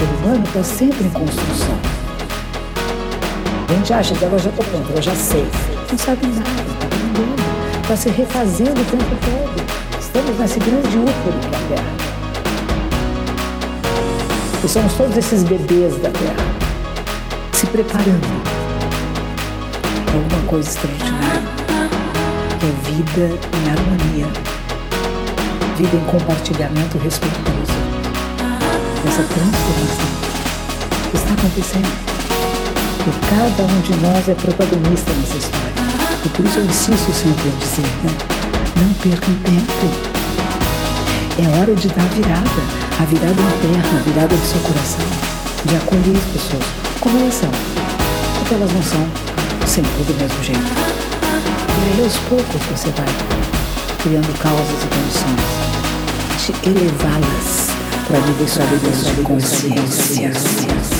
ser humano está sempre em construção. A gente acha que agora já estou pronto, eu já sei. Não sabe nada, está aprendendo, está se refazendo o tempo todo. Estamos nesse grande útero que é a Terra. E somos todos esses bebês da Terra, se preparando para alguma coisa extraordinária, que é vida em harmonia, vida em compartilhamento respeitoso, essa transformação está acontecendo. E cada um de nós é protagonista nessa história. E por isso eu insisto sempre em dizer, né? não percam tempo. É hora de dar a virada, a virada interna, a virada do seu coração, de acolher as pessoas como elas são, porque elas não são sempre do mesmo jeito. E aí aos poucos você vai criando causas e condições de elevá-las para níveis sólidos de consciência.